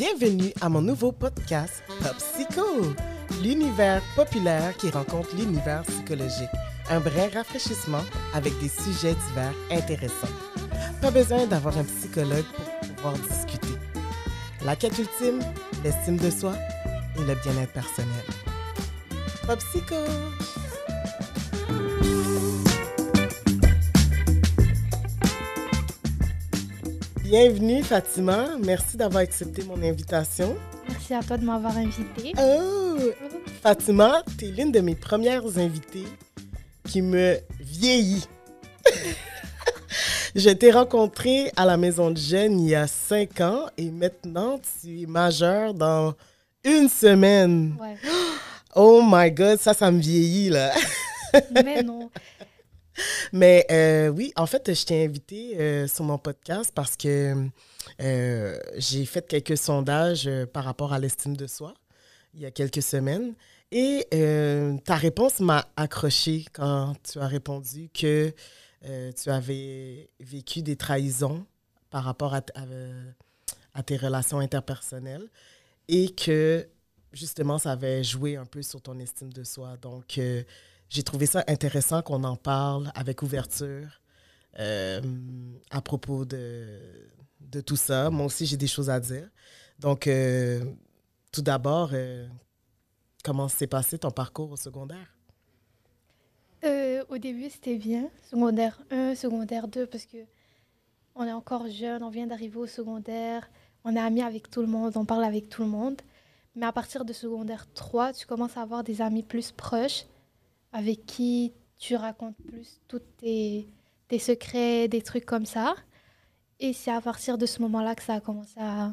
Bienvenue à mon nouveau podcast Pop l'univers populaire qui rencontre l'univers psychologique. Un vrai rafraîchissement avec des sujets divers intéressants. Pas besoin d'avoir un psychologue pour pouvoir discuter. La quête ultime, l'estime de soi et le bien-être personnel. Pop! Bienvenue Fatima, merci d'avoir accepté mon invitation. Merci à toi de m'avoir invité. Oh, Fatima, tu es l'une de mes premières invitées qui me vieillit. Je t'ai rencontrée à la Maison de Jeunes il y a cinq ans et maintenant tu es majeure dans une semaine. Ouais. Oh my God, ça, ça me vieillit là. Mais non. Mais euh, oui, en fait, je t'ai invité euh, sur mon podcast parce que euh, j'ai fait quelques sondages par rapport à l'estime de soi il y a quelques semaines. Et ta réponse m'a accroché quand tu as répondu que tu avais vécu des trahisons par rapport à, à, tes relations interpersonnelles et que justement ça avait joué un peu sur ton estime de soi. Donc, j'ai trouvé ça intéressant qu'on en parle avec ouverture euh, à propos de, tout ça. Moi aussi, j'ai des choses à dire. Donc, euh, tout d'abord, euh, comment s'est passé ton parcours au secondaire? Au début, c'était bien. Secondaire 1, secondaire 2, parce que on est encore jeune, on vient d'arriver au secondaire, on est amis avec tout le monde, on parle avec tout le monde. Mais à partir de secondaire 3, tu commences à avoir des amis plus proches avec qui tu racontes plus tous tes, tes secrets, des trucs comme ça. Et c'est à partir de ce moment-là que ça a commencé à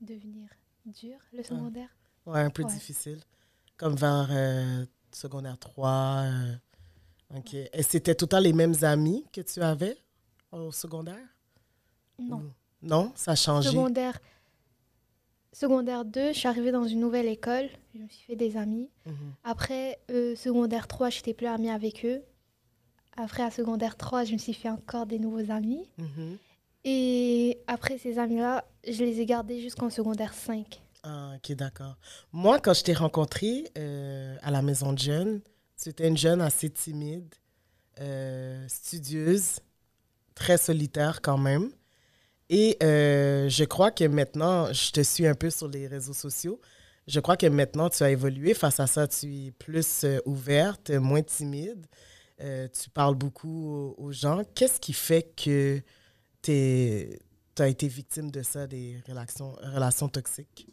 devenir dur, le secondaire. Ouais, un peu Ouais. difficile. Comme vers euh, secondaire 3. euh, OK. Et c'était tout le temps les mêmes amis que tu avais au secondaire? Non. Ou- Non, ça a changé? Secondaire, secondaire 2, je suis arrivée dans une nouvelle école. Je me suis fait des amis. Mhm. Après, euh, secondaire 3, j'étais plus amie avec eux. Après, à secondaire 3, je me suis fait encore des nouveaux amis. Mhm. Et après, ces amis-là, je les ai gardés jusqu'en secondaire 5. Ah, ok, d'accord. Moi, quand je t'ai rencontrée euh, à la maison de jeunes, tu étais une jeune assez timide, euh, studieuse, très solitaire quand même. Et euh, je crois que maintenant, je te suis un peu sur les réseaux sociaux. Je crois que maintenant, tu as évolué face à ça. Tu es plus euh, ouverte, moins timide. Euh, tu parles beaucoup aux, aux gens. Qu'est-ce qui fait que tu as été victime de ça, des relations, relations toxiques?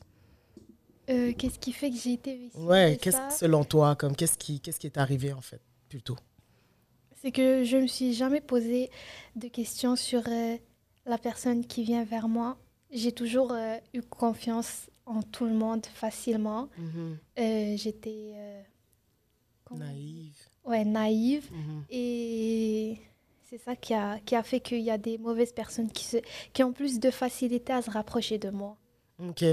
Qu'est-ce qui fait que j'ai été victime Ouais, de qu'est-ce ça? selon toi, comme qu'est-ce qui, qu'est-ce qui est arrivé en fait, plutôt? C'est que je me suis jamais posé de questions sur la personne qui vient vers moi. J'ai toujours euh, eu confiance en tout le monde facilement. Euh, J'étais euh, Naïve. Ouais, naïve. Mhm. Et c'est ça qui a, qui a fait qu'il y a des mauvaises personnes qui, se, qui ont plus de facilité à se rapprocher de moi. OK.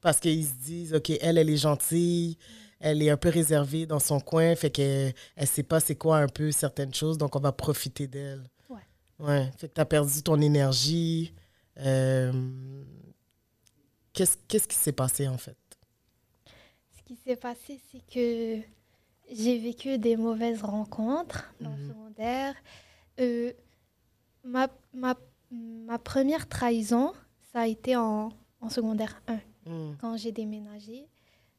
Parce qu'ils se disent, OK, elle, elle est gentille, elle est un peu réservée dans son coin, fait qu'elle elle sait pas c'est quoi un peu certaines choses, donc on va profiter d'elle. Ouais. Que tu as perdu ton énergie. Euh, Qu'est-ce qui s'est passé en fait? Ce qui s'est passé, c'est que j'ai vécu des mauvaises rencontres dans le Mhm. secondaire. Euh, ma, ma, ma première trahison, ça a été en, en secondaire 1, Mm. quand j'ai déménagé.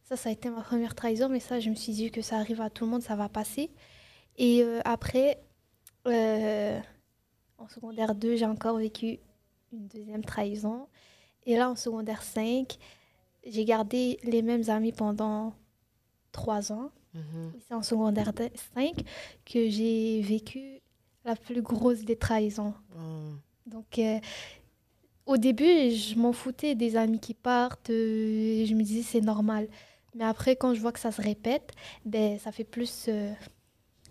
Ça, ça a été ma première trahison, mais ça, je me suis dit que ça arrive à tout le monde, ça va passer. Et euh, après, euh, en secondaire 2, j'ai encore vécu une deuxième trahison. Et là, en secondaire 5, j'ai gardé les mêmes amis pendant trois ans. Mhm. C'est en secondaire 5 que j'ai vécu la plus grosse des trahisons. Donc, euh, au début, je m'en foutais des amis qui partent. euh, je me disais, c'est normal. Mais après, quand je vois que ça se répète, ben, ça fait plus, euh,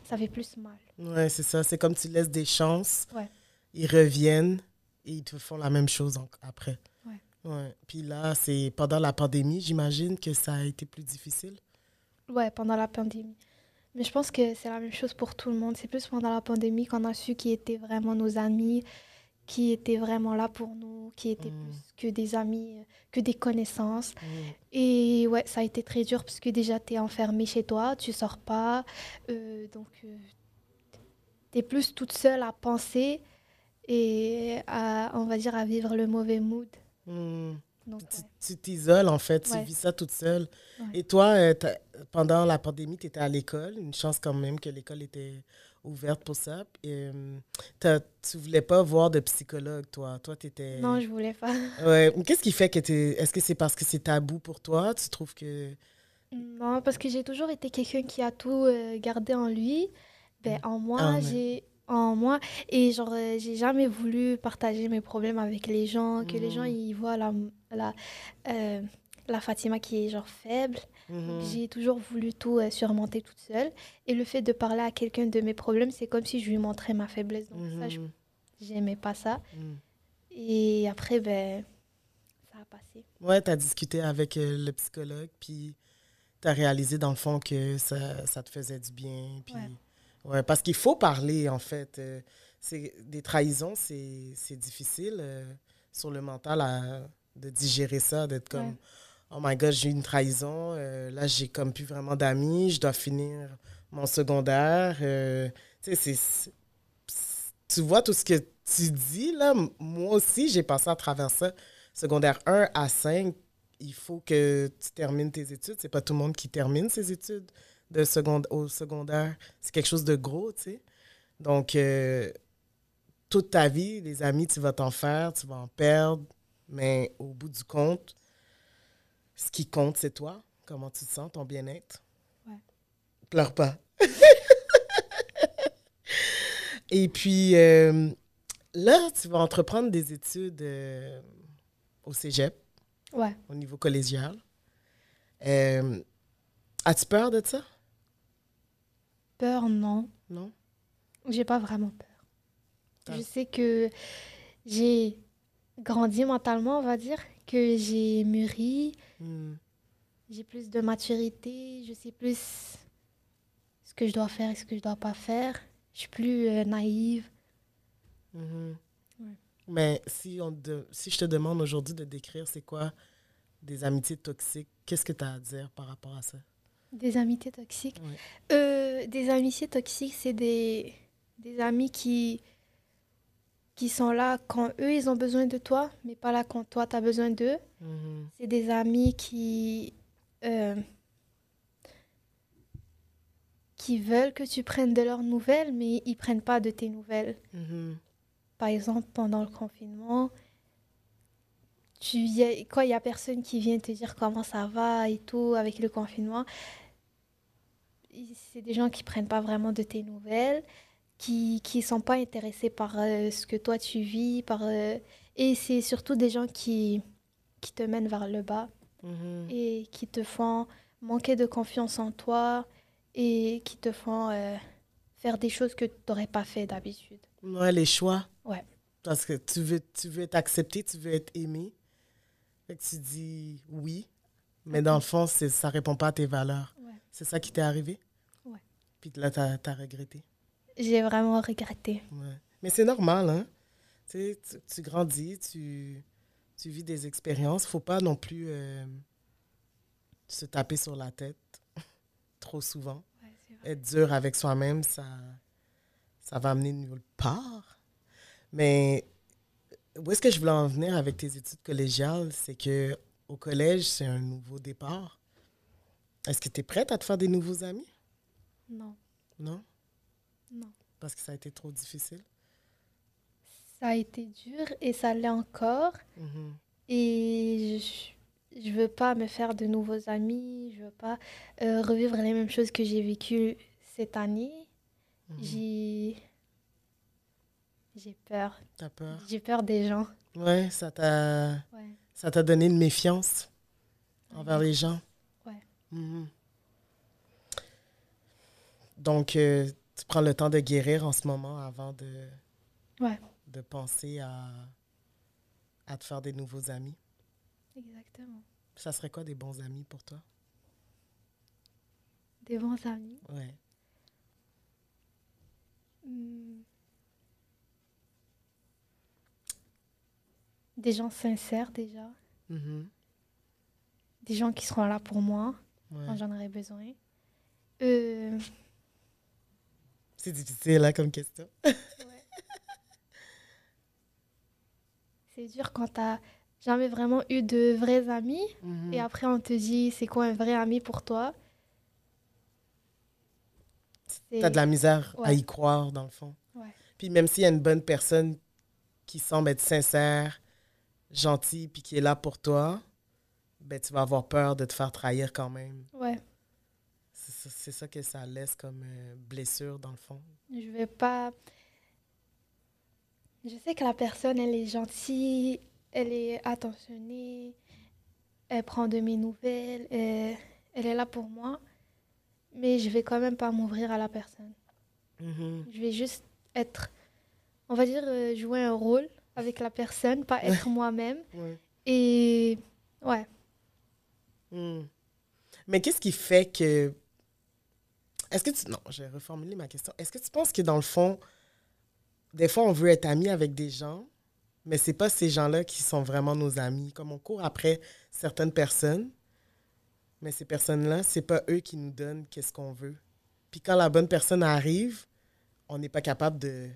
ça fait plus mal. Ouais, c'est ça. C'est comme tu laisses des chances. Ouais. Ils reviennent et ils te font la même chose en- après. Ouais. Ouais. Puis là, c'est pendant la pandémie, j'imagine que ça a été plus difficile. Ouais, pendant la pandémie. Mais je pense que c'est la même chose pour tout le monde. C'est plus pendant la pandémie qu'on a su qui étaient vraiment nos amis, qui étaient vraiment là pour nous, qui étaient Mm. plus que des amis, euh, que des connaissances. Mm. Et ouais, ça a été très dur parce que déjà, tu es enfermé chez toi, tu sors pas. euh, donc, tu es plus toute seule à penser et à, on va dire, à vivre le mauvais mood. Mm. Donc, Tu ouais. tu t'isoles, en fait. Tu Ouais. vis ça toute seule. Ouais. Et toi, euh, pendant la pandémie, tu étais à l'école. Une chance quand même que l'école était ouverte pour ça. Et, t'as- tu voulais pas voir de psychologue, toi? Toi, tu étais... Non, je voulais pas. Ouais. Qu'est-ce qui fait que tu Est-ce que c'est parce que c'est tabou pour toi? Tu trouves que... Non, parce que j'ai toujours été quelqu'un qui a tout euh, gardé en lui. Ben, en moi, Ah, j'ai en moi et genre euh, j'ai jamais voulu partager mes problèmes avec les gens, que les gens Mhm. ils voient la la euh, la Fatima qui est genre faible. Mhm. J'ai toujours voulu tout euh, surmonter toute seule et le fait de parler à quelqu'un de mes problèmes, c'est comme si je lui montrais ma faiblesse. Donc ça Mhm. j'aimais pas ça. Mhm. Et après ben ça a passé. Ouais, tu as discuté avec euh, le psychologue, puis tu as réalisé dans le fond que ça, ça te faisait du bien. Puis... Ouais. Ouais, parce qu'il faut parler, en fait. Euh, c'est, des trahisons, c'est, c'est difficile euh, sur le mental à- de digérer ça, d'être comme Ouais. Oh my God, j'ai eu une trahison. euh, là, j'ai comme plus vraiment d'amis. Je dois finir mon secondaire. tu sais, c'est- tu vois tout ce que tu dis, là. Moi aussi, j'ai passé à travers ça. Secondaire 1 à 5, il faut que tu termines tes études. C'est pas tout le monde qui termine ses études de seconde, au secondaire. C'est quelque chose de gros, tu sais. Donc, euh, toute ta vie, les amis, tu vas t'en faire, tu vas en perdre. Mais au bout du compte, ce qui compte, c'est toi. Comment tu te sens, ton bien-être? Ouais. Pleure pas. Et puis, euh, là, tu vas entreprendre des études euh, au cégep, Ouais. au niveau collégial. Euh, As-tu peur de ça? Peur non. Non? J'ai pas vraiment peur. Ah. Je sais que j'ai grandi mentalement, on va dire, que j'ai mûri, Hmm. j'ai plus de maturité, je sais plus ce que je dois faire et ce que je dois pas faire. Je suis plus euh, naïve. Ouais. Mais si, on de- si je te demande aujourd'hui de décrire c'est quoi des amitiés toxiques, qu'est-ce que tu as à dire par rapport à ça? Des amitiés toxiques. Ouais. Euh, des amitiés toxiques, c'est des, des amis qui, qui sont là quand eux, ils ont besoin de toi, mais pas là quand toi, tu as besoin d'eux. Mhm. C'est des amis qui, euh, qui veulent que tu prennes de leurs nouvelles, mais ils prennent pas de tes nouvelles. Mhm. Par exemple, pendant le confinement, tu y a- quoi, il y a personne qui vient te dire comment ça va et tout avec le confinement. C'est des gens qui prennent pas vraiment de tes nouvelles, qui qui sont pas intéressés par euh, ce que toi tu vis, par euh, et c'est surtout des gens qui qui te mènent vers le bas Mhm. et qui te font manquer de confiance en toi et qui te font euh, faire des choses que tu n'aurais pas fait d'habitude. Ouais, les choix. Ouais. Parce que tu veux, tu veux être accepté, tu veux être aimé. Fait que tu dis oui, mais dans le fond, ça répond pas à tes valeurs. Ouais. C'est ça qui t'est arrivé? Ouais. Puis là, tu as regretté? J'ai vraiment regretté. Ouais. Mais c'est normal, hein? Tu, sais, tu, grandis, tu, tu vis des expériences. faut pas non plus euh, se taper sur la tête trop souvent. Être dur avec soi-même, ça, ça va amener nulle part. Mais où est-ce que je voulais en venir avec tes études collégiales? C'est que au collège, c'est un nouveau départ. Est-ce que tu es prête à te faire des nouveaux amis? Non, Non? non. Parce que ça a été trop difficile? Ça a été dur et ça l'est encore. Mhm. Et je, je veux pas me faire de nouveaux amis. Je veux pas euh, revivre les mêmes choses que j'ai vécues cette année. Mhm. J'ai j'ai peur. T'as peur? J'ai peur des gens. Ouais, ça t'a, Ouais. ça t'a donné une méfiance envers les gens? Mhm. Donc, euh, tu prends le temps de guérir en ce moment avant de, Ouais. de penser à, à te faire des nouveaux amis? Exactement. Ça serait quoi des bons amis pour toi? Des bons amis? Ouais. Hmm. des gens sincères déjà, Mhm. des gens qui seront là pour moi Ouais. quand j'en aurai besoin. Euh, C'est difficile, là, comme question. c'est dur quand t'as jamais vraiment eu de vrais amis Mhm. et après on te dit c'est quoi un vrai ami pour toi? T'as de la misère à y croire, dans le fond. Ouais. Puis même s'il y a une bonne personne qui semble être sincère, gentille, puis qui est là pour toi, ben tu vas avoir peur de te faire trahir quand même. Ouais, C'est ça, c'est ça que ça laisse comme euh, blessure, dans le fond. je vais pas. Je sais que la personne elle est gentille, elle est attentionnée, elle prend de mes nouvelles, elle, elle est là pour moi, mais je vais quand même pas m'ouvrir à la personne. Mhm. Je vais juste être, on va dire, euh, jouer un rôle avec la personne, pas être moi-même. Ouais. Et ouais, Hmm. Mais qu'est-ce qui fait que... Est-ce que tu... Non, je vais reformuler ma question. Est-ce que tu penses que dans le fond, des fois, on veut être ami avec des gens, mais c'est pas ces gens-là qui sont vraiment nos amis? Comme on court après certaines personnes, mais ces personnes-là, c'est pas eux qui nous donnent qu'est-ce qu'on veut. Puis quand la bonne personne arrive, on n'est pas capable de,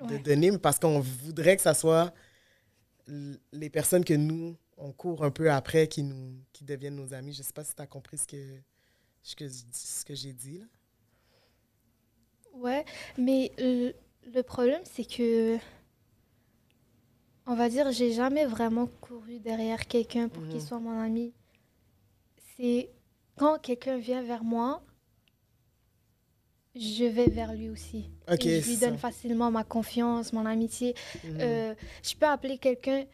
de Ouais. donner parce qu'on voudrait que ça soit les personnes que nous, on court un peu après qui, nous, qui deviennent nos amis. Je sais pas si tu as compris ce que, ce que, je- ce que j'ai dit. Là. ouais. Mais le, le problème, c'est que, on va dire, j'ai jamais vraiment couru derrière quelqu'un pour qu'il Mhm. soit mon ami. C'est quand quelqu'un vient vers moi, je vais vers lui aussi. Ok, Et je lui donne ça. facilement ma confiance, mon amitié. Mhm. Euh, je peux appeler quelqu'un.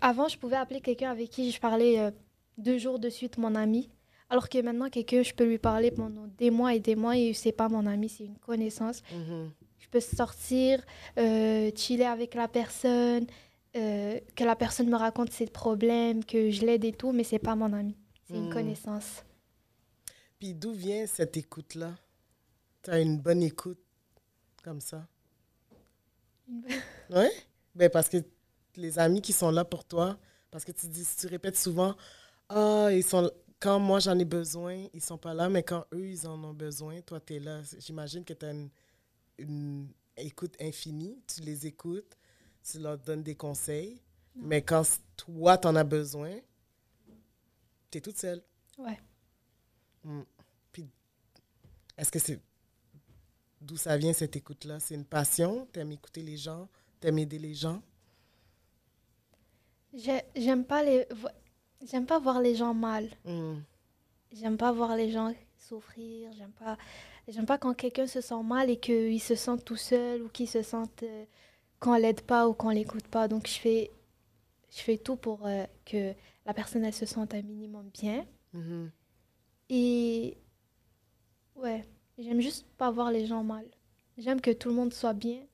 Avant, je pouvais appeler quelqu'un avec qui je parlais euh, deux jours de suite, mon ami. Alors que maintenant, quelqu'un, je peux lui parler pendant des mois et des mois et c'est pas mon ami, c'est une connaissance. Mhm. Je peux sortir, euh, chiller avec la personne, que la personne me raconte ses problèmes, que je l'aide et tout, mais c'est pas mon ami. C'est une Mm. connaissance. Puis d'où vient cette écoute-là? Tu as une bonne écoute comme ça? Oui? Ben parce que les amis qui sont là pour toi, parce que tu dis, tu répètes souvent, ah, ils sont quand moi j'en ai besoin, ils sont pas là, mais quand eux ils en ont besoin, toi tu es là. J'imagine que tu as une, une écoute infinie, tu les écoutes, tu leur donnes des conseils, mais quand toi tu en as besoin, tu es toute seule. Ouais. Mm. Puis, est-ce que c'est. D'où ça vient cette écoute-là? C'est une passion? T'aimes écouter les gens? T'aimes aider les gens? J'ai- J'aime pas les, j'aime pas voir les gens mal. Mm. J'aime pas voir les gens souffrir. J'aime pas, j'aime pas quand quelqu'un se sent mal et qu'il se sent tout seul ou qu'il se sente euh, qu'on l'aide pas ou qu'on l'écoute pas. Donc je fais, je fais tout pour euh, que la personne elle se sente un minimum bien. Mhm. Et ouais, j'aime juste pas voir les gens mal. J'aime que tout le monde soit bien,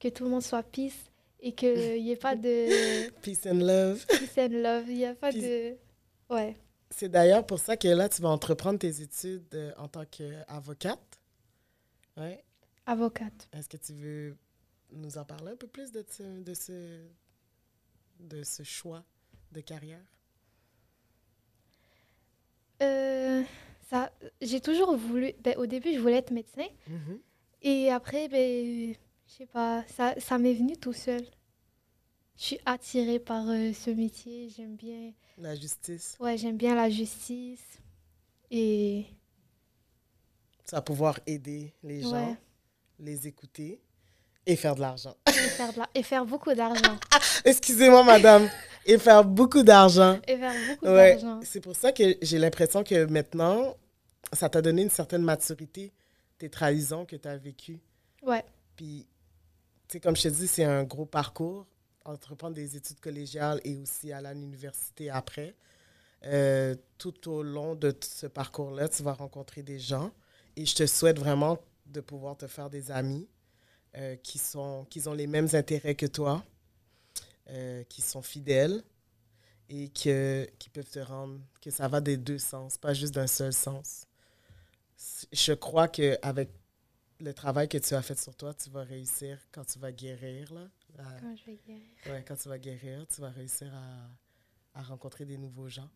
que tout le monde soit peace et qu'il n'y ait pas de Peace and love. peace and love. Il n'y a pas Peace. de. Ouais. C'est d'ailleurs pour ça que là, tu vas entreprendre tes études euh, en tant qu'avocate. Ouais. Avocate. Est-ce que tu veux nous en parler un peu plus de ce, de ce, de ce choix de carrière? Euh, j'ai toujours voulu. Ben, au début, je voulais être médecin. Mhm. Et après, ben, je sais pas, ça, ça m'est venu tout seul. Je suis attirée par euh, ce métier. J'aime bien. La justice. Ouais, j'aime bien la justice. Et. Ça va pouvoir aider les gens, Ouais. les écouter et faire de l'argent. Et faire, de la- et faire beaucoup d'argent. Excusez-moi, madame. Et faire beaucoup d'argent. Et faire beaucoup Ouais. d'argent. C'est pour ça que j'ai l'impression que maintenant, ça t'a donné une certaine maturité, tes trahisons que tu as vécues. Ouais. Puis, tu sais, comme je te dis, c'est un gros parcours, entreprendre des études collégiales et aussi aller à l'université après. Euh, tout au long de ce parcours-là, tu vas rencontrer des gens et je te souhaite vraiment de pouvoir te faire des amis euh, qui, sont, qui ont les mêmes intérêts que toi, euh, qui sont fidèles et que, qui peuvent te rendre, que ça va des deux sens, pas juste d'un seul sens. Je crois qu'avec le travail que tu as fait sur toi, tu vas réussir quand tu vas guérir là, à- Quand je vais guérir. ouais, quand tu vas guérir, tu vas réussir à, à rencontrer des nouveaux gens.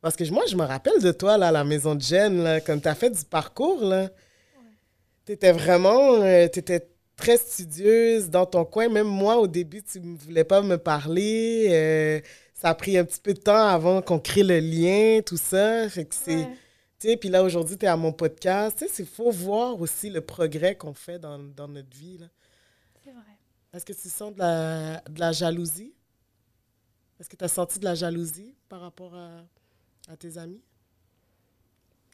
Parce que moi, je me rappelle de toi, là, à la maison de Jen, là, quand tu as fait du parcours, là. Tu étais vraiment... tu étais très studieuse dans ton coin. Même moi, au début, tu ne voulais pas me parler. euh, ça a pris un petit peu de temps avant qu'on crée le lien, tout ça. Fait que c'est... Ouais. Sais, puis là, aujourd'hui, tu es à mon podcast. Tu sais, il faut voir aussi le progrès qu'on fait dans, dans notre vie. C'est vrai. Est-ce que tu sens de la, de la jalousie? Est-ce que tu as senti de la jalousie par rapport à, à tes amis?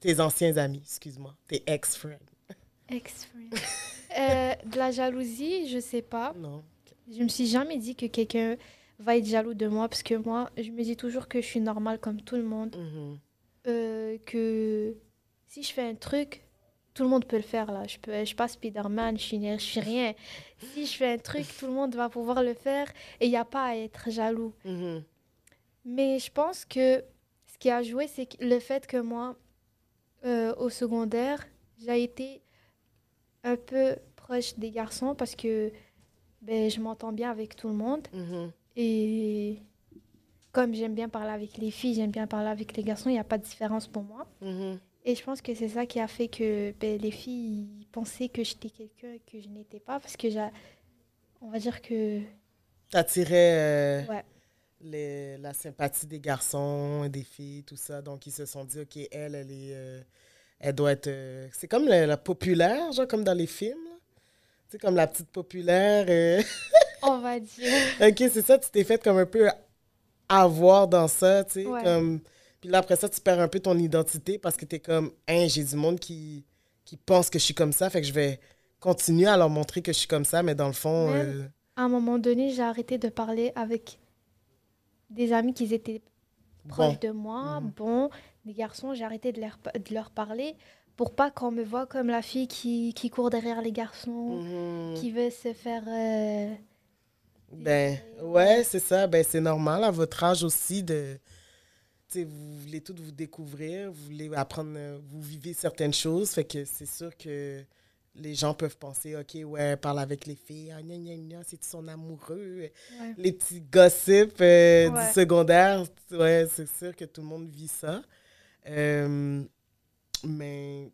Tes anciens amis, excuse-moi. Tes ex-friends. Ex-friend. Euh, de la jalousie, je sais pas. Non. Je me suis jamais dit que quelqu'un va être jaloux de moi parce que moi, je me dis toujours que je suis normale comme tout le monde. Mhm. Euh, que si je fais un truc, tout le monde peut le faire là. Je peux, je suis pas Spider-Man, je suis, je suis rien. Si je fais un truc, tout le monde va pouvoir le faire et il n'y a pas à être jaloux. Mhm. Mais je pense que ce qui a joué, c'est le fait que moi, euh, au secondaire, j'ai été un peu proche des garçons parce que ben, je m'entends bien avec tout le monde. Mhm. Et comme j'aime bien parler avec les filles, j'aime bien parler avec les garçons, il n'y a pas de différence pour moi. Mhm. Et je pense que c'est ça qui a fait que ben, les filles pensaient que j'étais quelqu'un que je n'étais pas parce que j'ai... On va dire que... T'attirais euh, Ouais. les- la sympathie des garçons des filles, tout ça. Donc, ils se sont dit, OK, elle, elle est... euh, elle doit être... euh, c'est comme la, la populaire, genre comme dans les films. Tu sais, comme la petite populaire. euh, On va dire... OK, c'est ça, tu t'es fait comme un peu avoir dans ça, tu sais, Ouais. comme... Puis là, après ça, tu perds un peu ton identité parce que t'es comme, hein, j'ai du monde qui, qui pense que je suis comme ça, fait que je vais continuer à leur montrer que je suis comme ça, mais dans le fond... Euh, À un moment donné, j'ai arrêté de parler avec des amis qui étaient proches bon. de moi, Mhm. bon, des garçons, j'ai arrêté de leur, de leur parler pour pas qu'on me voit comme la fille qui, qui court derrière les garçons, Mhm. qui veut se faire... euh, Ben, ouais, c'est ça. Ben, c'est normal à votre âge aussi de. Vous voulez tout vous découvrir, vous voulez apprendre, vous vivez certaines choses. Fait que c'est sûr que les gens peuvent penser, OK, ouais, parle avec les filles, ah, gna, gna, gna, c'est son amoureux? ouais. Les petits gossips euh, Ouais. du secondaire, ouais, c'est sûr que tout le monde vit ça. Euh, mais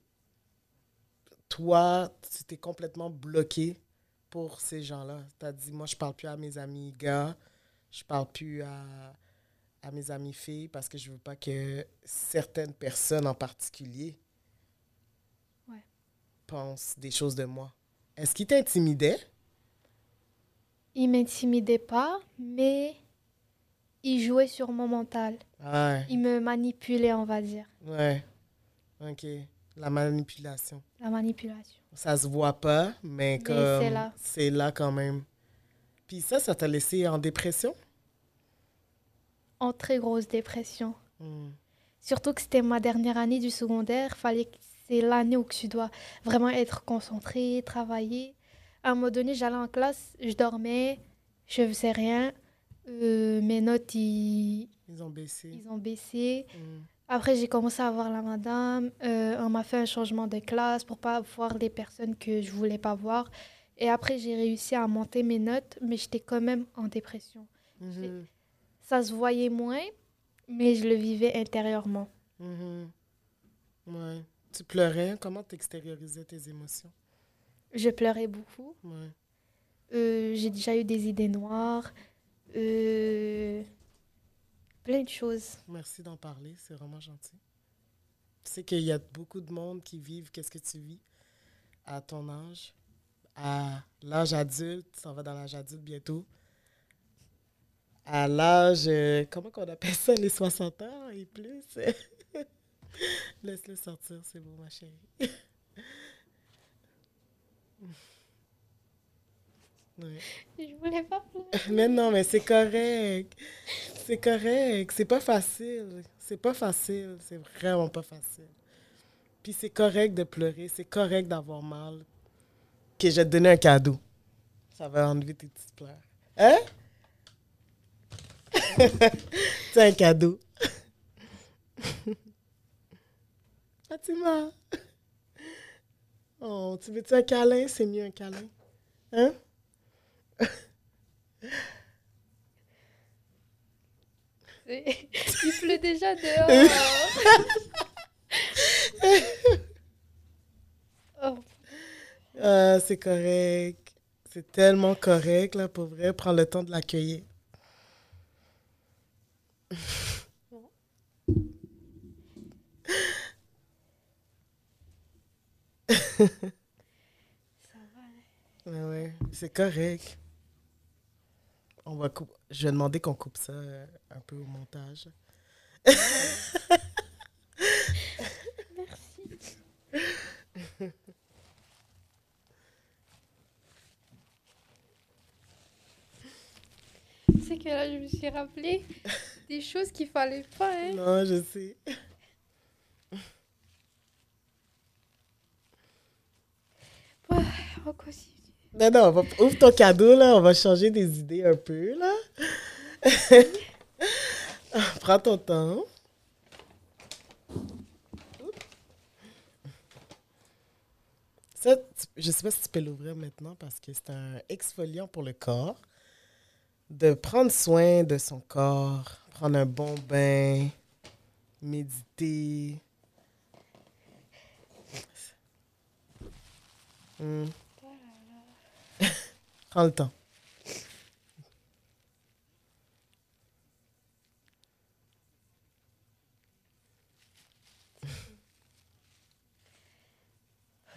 toi, tu t'es complètement bloqué pour ces gens-là. Tu as dit, moi, je parle plus à mes amis gars, je parle plus à, à mes amis filles parce que je veux pas que certaines personnes en particulier Ouais. pensent des choses de moi. Est-ce qu'ils t'intimidaient? Ils m'intimidaient pas, mais ils jouaient sur mon mental. Ouais. Ils me manipulaient, on va dire. Ouais. OK. La manipulation. La manipulation. Ça se voit pas, mais comme c'est là. c'est là quand même. Puis ça, ça t'a laissé en dépression? En très grosse dépression. Hmm. Surtout que c'était ma dernière année du secondaire. Fallait c'est l'année où tu dois vraiment être concentré, travailler. À un moment donné, j'allais en classe, je dormais, je faisais rien. Euh, mes notes, ils, Ils ont baissé. ils ont baissé. Hmm. Après, j'ai commencé à voir la madame. Euh, on m'a fait un changement de classe pour pas voir les personnes que je voulais pas voir. Et après, j'ai réussi à monter mes notes, mais j'étais quand même en dépression. Mhm. Ça se voyait moins, mais je le vivais intérieurement. Mhm. Ouais. Tu pleurais? Comment t'extériorisais tes émotions? Je pleurais beaucoup. Ouais. Euh, j'ai déjà eu des idées noires. Euh, plein de choses. Merci d'en parler, c'est vraiment gentil. Tu sais qu'il y a beaucoup de monde qui vivent qu'est-ce que tu vis? À ton âge, à l'âge adulte, s'en vas dans l'âge adulte bientôt, à l'âge, euh, comment qu'on appelle ça, les 60 ans et plus? Laisse-le sortir, c'est beau, ma chérie. Ouais. Je voulais pas pleurer. Mais non, mais c'est correct. C'est correct. C'est pas facile. C'est pas facile. C'est vraiment pas facile. Puis c'est correct de pleurer. C'est correct d'avoir mal. Ok, je vais te donner un cadeau. Ça va enlever tes petites pleurs. Hein? c'est un cadeau. Fatima. Oh, tu veux-tu un câlin? C'est mieux un câlin. Hein? Il pleut déjà dehors. oh, Ah, c'est correct. C'est tellement correct, là, pour vrai. Prends le temps de l'accueillir. ça va. hein? Ouais, ouais, c'est correct. On va coup- Je vais demander qu'on coupe ça euh, un peu au montage. Merci. Sais que là, je me suis rappelé des choses qu'il fallait pas. Hein. Non, je sais. On continue. Non, non, ouvre ton cadeau, là. On va changer des idées un peu, là. Prends ton temps. Ça, je sais pas si tu peux l'ouvrir maintenant parce que c'est un exfoliant pour le corps. De prendre soin de son corps, prendre un bon bain, méditer. Hmm. Prends le temps.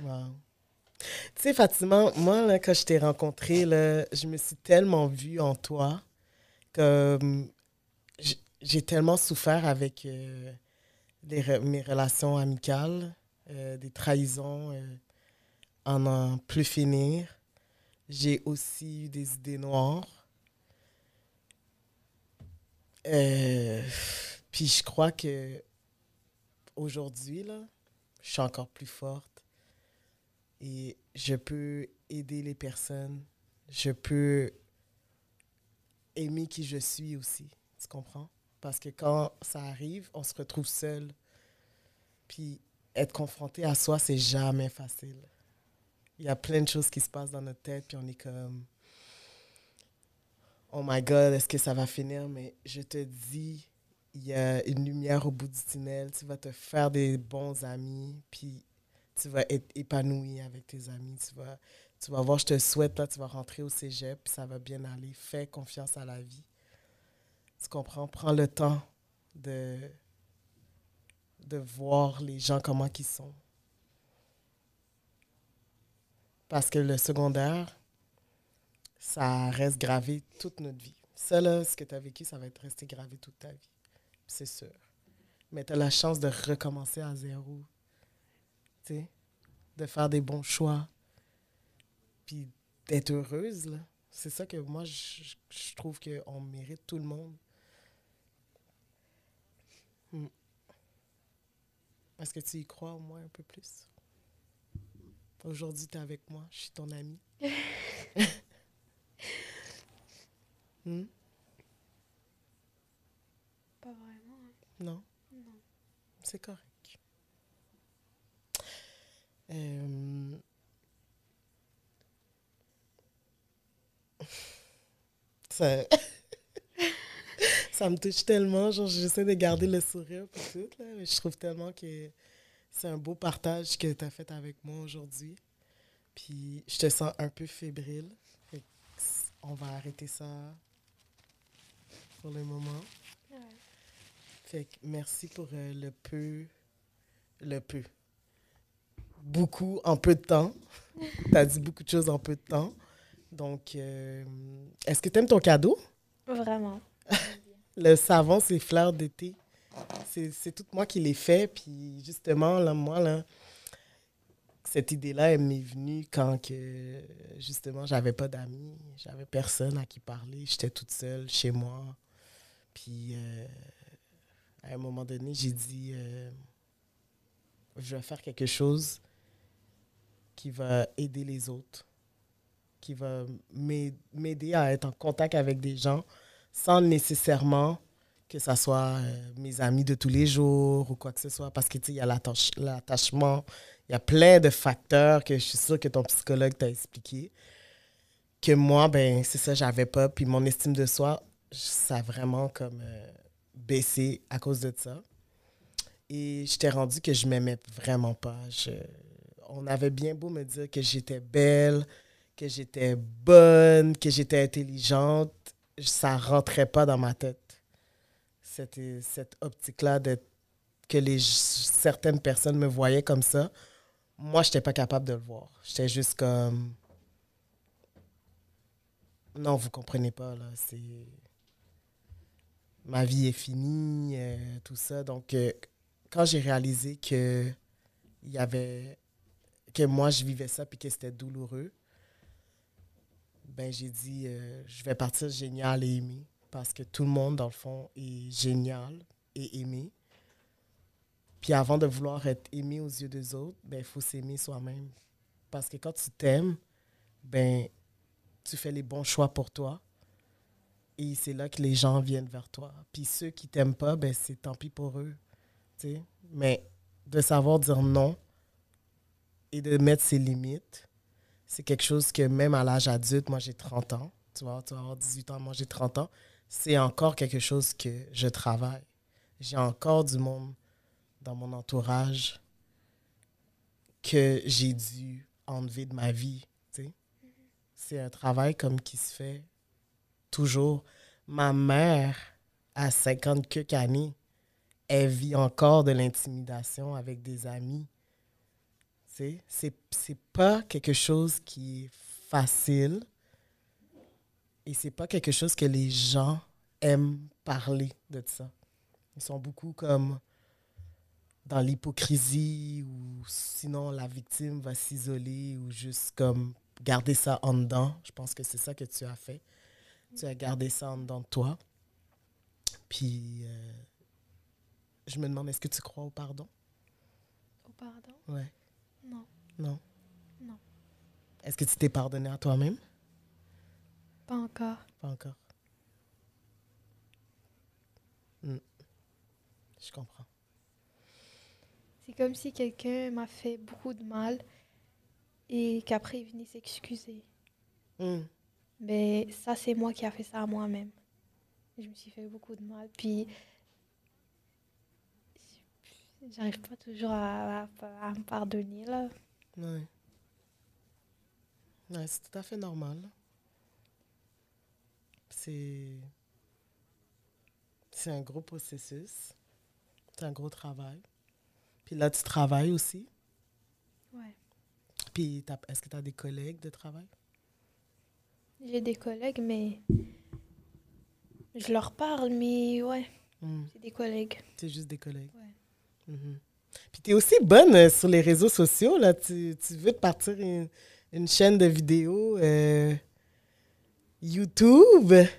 Wow. Tu sais, Fatima, moi, là, quand je t'ai rencontré, là, je me suis tellement vue en toi que j- j'ai tellement souffert avec euh, mes relations amicales, euh, des trahisons euh, en n'en plus finir. J'ai aussi eu des idées noires. Euh, puis je crois que aujourd'hui, là, je suis encore plus forte et je peux aider les personnes. Je peux aimer qui je suis aussi. Tu comprends? Parce que quand ça arrive, on se retrouve seul. Puis être confronté à soi, c'est jamais facile. Il y a plein de choses qui se passent dans notre tête, puis on est comme Oh my God, est-ce que ça va finir? Mais je te dis, il y a une lumière au bout du tunnel. Tu vas te faire des bons amis, puis tu vas être épanoui avec tes amis. Tu vas, tu vas voir, je te souhaite, là, tu vas rentrer au cégep, puis ça va bien aller. Fais confiance à la vie. Tu comprends? Prends le temps de, de voir les gens comment ils sont. Parce que le secondaire, ça reste gravé toute notre vie. Ça, là, ce que tu as vécu, ça va être resté gravé toute ta vie. C'est sûr. Mais tu as la chance de recommencer à zéro. Tu sais? De faire des bons choix. Puis d'être heureuse. C'est ça que moi, je, je trouve qu'on mérite tout le monde. Hmm. Est-ce que tu y crois au moins un peu plus? Aujourd'hui, tu es avec moi, je suis ton amie. Hmm? Pas vraiment. hein. Non? Non. C'est correct. Euh, Ça... ça me touche tellement. Genre, j'essaie de garder le sourire pour tout. Là. mais Je trouve tellement que c'est un beau partage que tu as fait avec moi aujourd'hui. Puis je te sens un peu fébrile. Fait on va arrêter ça pour le moment. Ouais. Fait que merci pour euh, le peu. Le peu. Beaucoup en peu de temps. tu as dit beaucoup de choses en peu de temps. Donc, euh, est-ce que tu aimes ton cadeau? Vraiment. Le savon, c'est fleurs d'été. C'est tout moi qui l'ai fait. Puis justement, là, moi, là, cette idée-là, elle m'est venue quand que, justement, j'avais pas d'amis. J'avais personne à qui parler. J'étais toute seule chez moi. Puis, euh, à un moment donné, j'ai dit, euh, je vais faire quelque chose qui va aider les autres, qui va m'ai- m'aider à être en contact avec des gens sans nécessairement que ça soit euh, mes amis de tous les jours ou quoi que ce soit, parce que tu sais, il y a l'attache- l'attachement, il y a plein de facteurs que je suis sûre que ton psychologue t'a expliqué. que moi, ben, c'est ça, j'avais pas. Puis mon estime de soi, ça a vraiment comme euh, baissé à cause de ça. Et j'étais rendu que je m'aimais vraiment pas. Je, on avait bien beau me dire que j'étais belle, que j'étais bonne, que j'étais intelligente, ça rentrait pas dans ma tête. Cette, optique-là que les, certaines personnes me voyaient comme ça. Moi, je n'étais pas capable de le voir. J'étais juste comme. Non, vous comprenez pas, là. C'est. Ma vie est finie, euh, tout ça. Donc, euh, quand j'ai réalisé que il y avait que moi je vivais ça puis que c'était douloureux, ben j'ai dit euh, je vais partir génial et aimé parce que tout le monde dans le fond est génial et aimé. Puis avant de vouloir être aimé aux yeux des autres, ben il faut s'aimer soi-même parce que quand tu t'aimes, ben tu fais les bons choix pour toi. Et c'est là que les gens viennent vers toi. Puis ceux qui t'aiment pas, ben c'est tant pis pour eux. Mais de savoir dire non et de mettre ses limites, c'est quelque chose que même à l'âge adulte, moi j'ai 30 ans, tu vois, tu vas avoir 18 ans, moi j'ai 30 ans, c'est encore quelque chose que je travaille. J'ai encore du monde dans mon entourage que j'ai dû enlever de ma vie. C'est un travail comme qui se fait toujours. Ma mère, à 50 quelques années, elle vit encore de l'intimidation avec des amis. C'est, pas quelque chose qui est facile et c'est pas quelque chose que les gens aiment parler de ça. Ils sont beaucoup comme dans l'hypocrisie ou sinon la victime va s'isoler ou juste comme garder ça en dedans. Je pense que c'est ça que tu as fait. Tu as gardé ça en dedans de toi. Puis euh, je me demande, est-ce que tu crois au pardon? Au pardon? Ouais. Non. Non? Non. Est-ce que tu t'es pardonné à toi-même? Pas encore. Pas encore. Hmm. Je comprends. C'est comme si quelqu'un m'a fait beaucoup de mal et qu'après il venait s'excuser. Hmm. Mais ça, c'est moi qui a fait ça à moi-même. Je me suis fait beaucoup de mal. Puis J'arrive pas toujours à, à, me pardonner, là. Ouais, c'est tout à fait normal. C'est. C'est un gros processus. C'est un gros travail. Puis là, tu travailles aussi. Ouais. Puis, est-ce que tu as des collègues de travail? J'ai des collègues, mais. Je leur parle, mais ouais. Hmm. C'est des collègues. C'est juste des collègues. Ouais. Mhm. Puis tu es aussi bonne euh, sur les réseaux sociaux. Là. Tu, tu veux te partir une, chaîne de vidéos euh, YouTube. Ouais.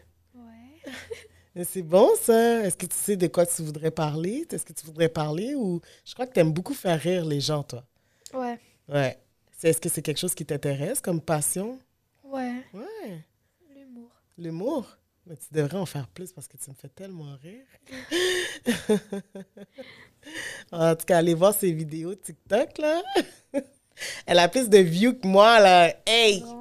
C'est bon, ça. Est-ce que tu sais de quoi tu voudrais parler? Est-ce que tu voudrais parler? Ou... Je crois que tu aimes beaucoup faire rire les gens, toi. Ouais. Ouais. Est-ce que c'est quelque chose qui t'intéresse comme passion? Ouais. Ouais. L'humour. L'humour? Mais tu devrais en faire plus parce que tu me fais tellement rire. en tout cas, allez voir ses vidéos TikTok, là. Elle a plus de views que moi, là. Hey! Oh.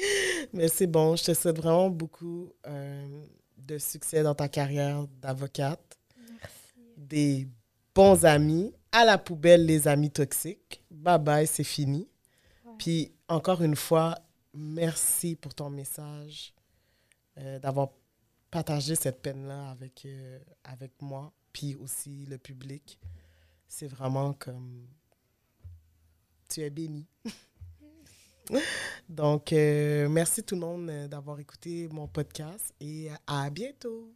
Mais c'est bon, je te souhaite vraiment beaucoup euh, de succès dans ta carrière d'avocate. Merci. Des bons amis. À la poubelle, les amis toxiques. Bye bye, c'est fini. Puis, encore une fois, merci pour ton message, euh, d'avoir partagé cette peine-là avec, euh, avec moi, puis aussi le public. C'est vraiment comme... Tu es béni. Donc, euh, merci tout le monde d'avoir écouté mon podcast et à bientôt.